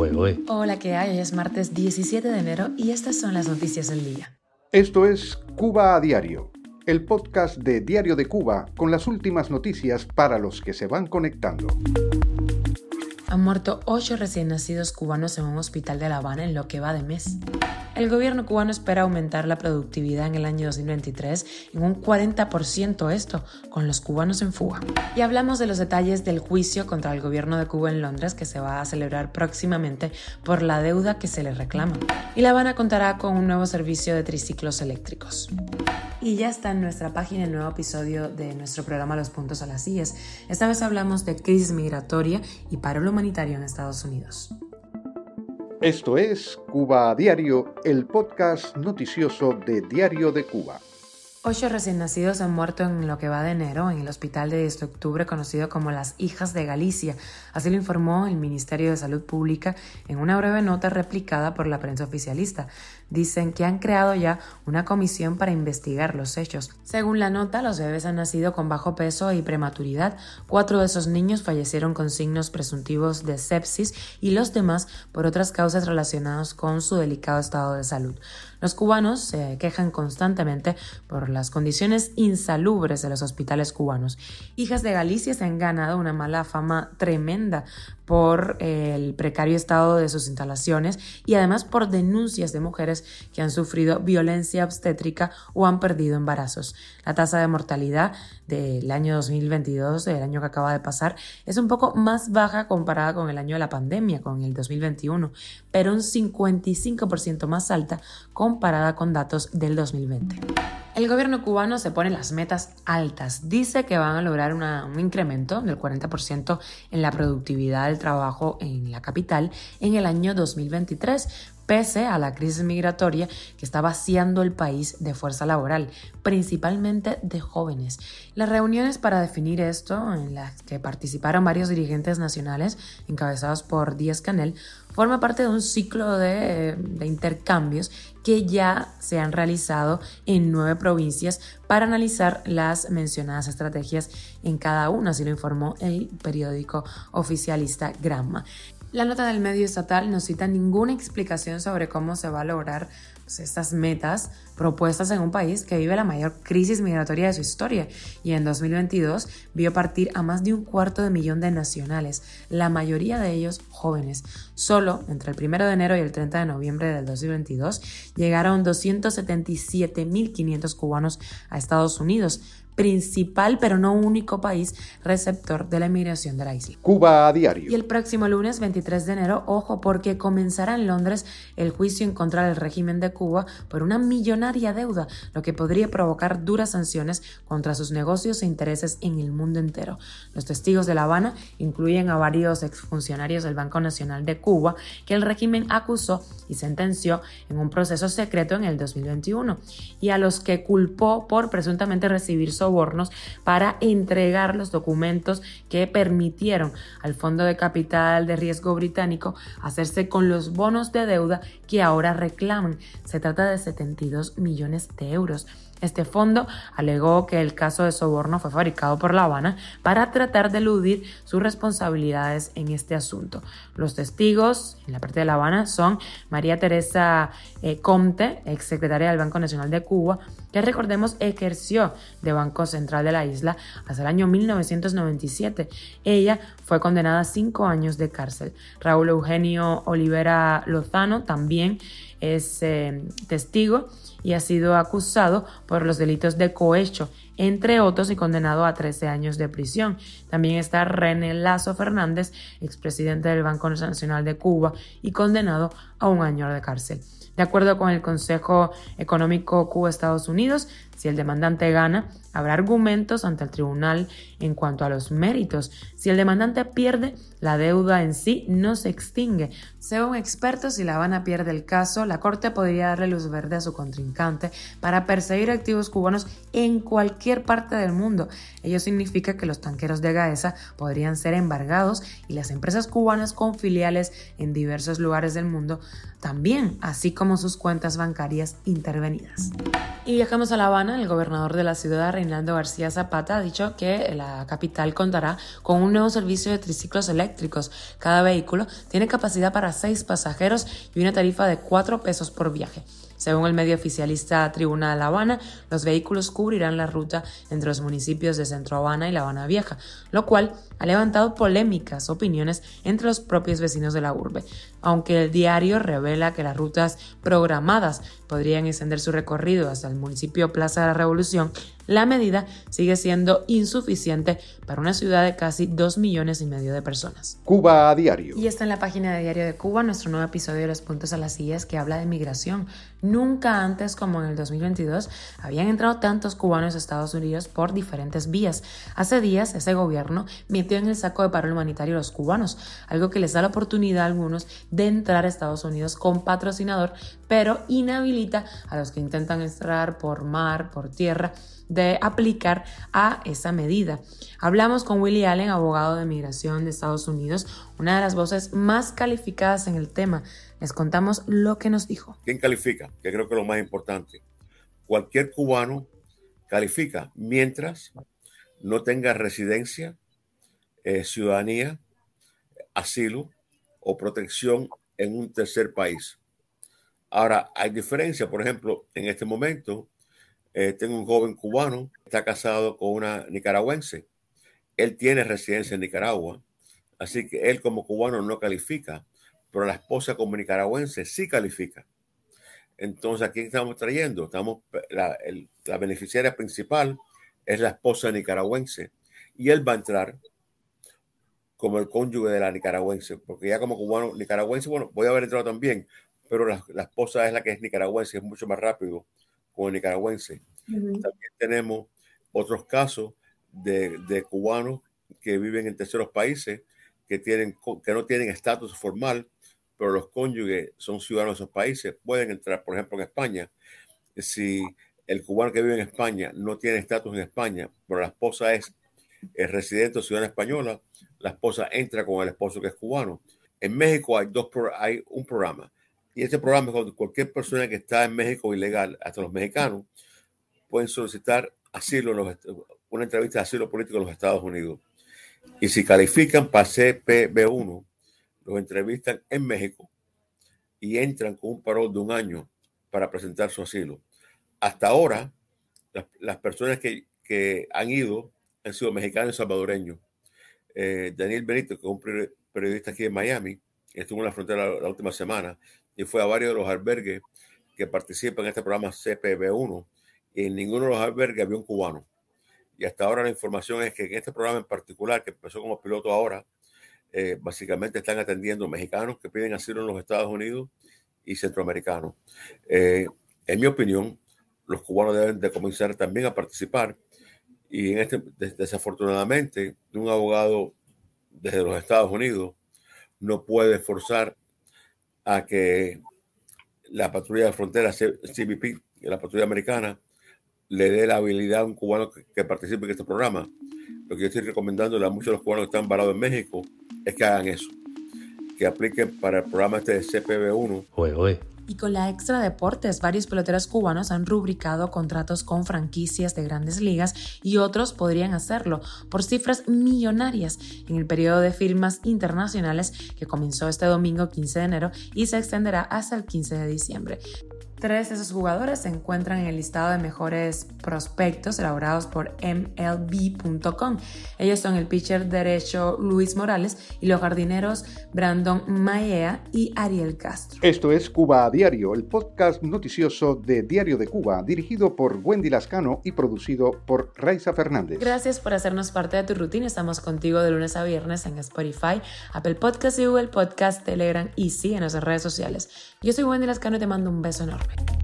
fuego, ¿eh? Hola, ¿qué hay? Hoy es martes 17 de enero y estas son las noticias del día. Esto es Cuba a Diario, el podcast de Diario de Cuba con las últimas noticias para los que se van conectando. Han muerto ocho recién nacidos cubanos en un hospital de La Habana en lo que va de mes. El gobierno cubano espera aumentar la productividad en el año 2023 en un 40% esto, con los cubanos en fuga. Y hablamos de los detalles del juicio contra el gobierno de Cuba en Londres que se va a celebrar próximamente por la deuda que se le reclama. Y La Habana contará con un nuevo servicio de triciclos eléctricos. Y ya está en nuestra página el nuevo episodio de nuestro programa Los Puntos a las Sillas. Esta vez hablamos de crisis migratoria y paro humanitario en Estados Unidos. Esto es Cuba Diario, el podcast noticioso de Diario de Cuba. Ocho recién nacidos han muerto en lo que va de enero en el hospital de 10 de octubre conocido como las Hijas de Galicia. Así lo informó el Ministerio de Salud Pública en una breve nota replicada por la prensa oficialista. Dicen que han creado ya una comisión para investigar los hechos. Según la nota, los bebés han nacido con bajo peso y prematuridad. Cuatro de esos niños fallecieron con signos presuntivos de sepsis y los demás por otras causas relacionadas con su delicado estado de salud. Los cubanos se quejan constantemente por las condiciones insalubres de los hospitales cubanos. Hijas de Galicia se han ganado una mala fama tremenda por el precario estado de sus instalaciones y además por denuncias de mujeres que han sufrido violencia obstétrica o han perdido embarazos. La tasa de mortalidad del año 2022, del año que acaba de pasar, es un poco más baja comparada con el año de la pandemia, con el 2021, pero un 55% más alta comparada con datos del 2020. El gobierno cubano se pone las metas altas. Dice que van a lograr un incremento del 40% en la productividad del trabajo en la capital en el año 2023, pese a la crisis migratoria que está vaciando el país de fuerza laboral, principalmente de jóvenes. Las reuniones para definir esto, en las que participaron varios dirigentes nacionales encabezados por Díaz Canel, forma parte de un ciclo de, de, intercambios que ya se han realizado en nueve provincias para analizar las mencionadas estrategias en cada una, así lo informó el periódico oficialista Gramma. La nota del medio estatal no cita ninguna explicación sobre cómo se va a lograr pues, estas metas propuestas en un país que vive la mayor crisis migratoria de su historia y en 2022 vio partir a más de un cuarto de millón de nacionales, la mayoría de ellos jóvenes. Solo entre el 1 de enero y el 30 de noviembre del 2022 llegaron 277.500 cubanos a Estados Unidos, principal pero no único país receptor de la inmigración de la isla. Cuba a diario. Y el próximo lunes 23 de enero, ojo, porque comenzará en Londres el juicio en contra del régimen de Cuba por una millonaria deuda, lo que podría provocar duras sanciones contra sus negocios e intereses en el mundo entero. Los testigos de La Habana incluyen a varios exfuncionarios del Banco Nacional de Cuba que el régimen acusó y sentenció en un proceso secreto en el 2021 y a los que culpó por presuntamente recibir sobornos para entregar los documentos que permitieron al Fondo de Capital de Riesgo Británico hacerse con los bonos de deuda que ahora reclaman. Se trata de 72 millones de euros. Este fondo alegó que el caso de soborno fue fabricado por La Habana para tratar de eludir sus responsabilidades en este asunto. Los testigos en la parte de La Habana son María Teresa eh, Comte, exsecretaria del Banco Nacional de Cuba, que recordemos ejerció de Banco Central de la isla hasta el año 1997. Ella fue condenada a cinco años de cárcel. Raúl Eugenio Olivera Lozano también es eh, testigo y ha sido acusado por los delitos de cohecho, entre otros, y condenado a 13 años de prisión. También está René Lazo Fernández, expresidente del Banco Nacional de Cuba, y condenado a un año de cárcel. De acuerdo con el Consejo Económico Cuba-Estados Unidos, si el demandante gana, habrá argumentos ante el tribunal en cuanto a los méritos. Si el demandante pierde, la deuda en sí no se extingue. Según expertos, si La Habana pierde el caso, la Corte podría darle luz verde a su contrincante para perseguir activos cubanos en cualquier parte del mundo. Ello significa que los tanqueros de Gaesa podrían ser embargados y las empresas cubanas con filiales en diversos lugares del mundo también, así como sus cuentas bancarias intervenidas. Y viajamos a La Habana. El gobernador de la ciudad, Reinaldo García Zapata, ha dicho que la capital contará con un nuevo servicio de triciclos eléctricos. Cada vehículo tiene capacidad para seis pasajeros y una tarifa de cuatro pesos por viaje. Según el medio oficialista Tribuna de La Habana, los vehículos cubrirán la ruta entre los municipios de Centro Habana y La Habana Vieja, lo cual ha levantado polémicas opiniones entre los propios vecinos de la urbe. Aunque el diario revela que las rutas programadas podrían extender su recorrido hasta el municipio Plaza de la Revolución, la medida sigue siendo insuficiente para una ciudad de casi 2 millones y medio de personas. Cuba a diario. Y está en la página de Diario de Cuba nuestro nuevo episodio de Los Puntos a las Sillas que habla de migración. Nunca antes como en el 2022 habían entrado tantos cubanos a Estados Unidos por diferentes vías. Hace días ese gobierno metió en el saco de paro humanitario a los cubanos, algo que les da la oportunidad a algunos de entrar a Estados Unidos con patrocinador, pero inhabilita a los que intentan entrar por mar, por tierra de aplicar a esa medida. Hablamos con Willie Allen, abogado de migración de Estados Unidos, una de las voces más calificadas en el tema. Les contamos lo que nos dijo. ¿Quién califica? Que creo que lo más importante. Cualquier cubano califica mientras no tenga residencia, eh, ciudadanía, asilo o protección en un tercer país. Ahora, hay diferencia, por ejemplo, en este momento eh, tengo un joven cubano, está casado con una nicaragüense. Él tiene residencia en Nicaragua, así que él como cubano no califica, pero la esposa como nicaragüense sí califica. Entonces, ¿a quién estamos trayendo? Estamos, la, beneficiaria principal es la esposa nicaragüense y él va a entrar como el cónyuge de la nicaragüense, porque ya como cubano nicaragüense, bueno, voy a haber entrado también, pero la esposa es la que es nicaragüense, es mucho más rápido con nicaragüense. También tenemos otros casos de, de, cubanos que viven en terceros países que, tienen, que no tienen estatus formal, pero los cónyuges son ciudadanos de esos países, pueden entrar, por ejemplo, en España. Si el cubano que vive en España no tiene estatus en España, pero la esposa es, es residente o ciudadana española, la esposa entra con el esposo que es cubano. En México hay, dos, hay un programa y este programa es cuando cualquier persona que está en México ilegal, hasta los mexicanos, pueden solicitar asilo, los, una entrevista de asilo político en los Estados Unidos. Y si califican para CPB1, los entrevistan en México y entran con un parol de un año para presentar su asilo. Hasta ahora, las, las personas que, que, han ido han sido mexicanos y salvadoreños. Eh, Daniel Benito, que es un periodista aquí en Miami, estuvo en la frontera la última semana, y fue a varios de los albergues que participan en este programa CPB1 y en ninguno de los albergues había un cubano. Y hasta ahora la información es que en este programa en particular, que empezó como piloto ahora, eh, básicamente están atendiendo mexicanos que piden asilo en los Estados Unidos y centroamericanos. Eh, en mi opinión, los cubanos deben de comenzar también a participar y en este, desafortunadamente, un abogado desde los Estados Unidos no puede forzar a que la patrulla de frontera CBP, la patrulla americana, le dé la habilidad a un cubano que, participe en este programa. Lo que yo estoy recomendando a muchos de los cubanos que están varados en México es que hagan eso, que apliquen para el programa este de CPB1. Oye, oye. Y con la Extra Deportes, varios peloteros cubanos han rubricado contratos con franquicias de grandes ligas y otros podrían hacerlo por cifras millonarias en el periodo de firmas internacionales que comenzó este domingo 15 de enero y se extenderá hasta el 15 de diciembre. Tres de esos jugadores se encuentran en el listado de mejores prospectos elaborados por MLB.com. Ellos son el pitcher derecho Luis Morales y los jardineros Brandon Maea y Ariel Castro. Esto es Cuba a Diario, el podcast noticioso de Diario de Cuba, dirigido por Wendy Lascano y producido por Raiza Fernández. Gracias por hacernos parte de tu rutina. Estamos contigo de lunes a viernes en Spotify, Apple Podcast y Google Podcast, Telegram y sí en nuestras redes sociales. Yo soy Wendy Lascano y te mando un beso enorme. coming.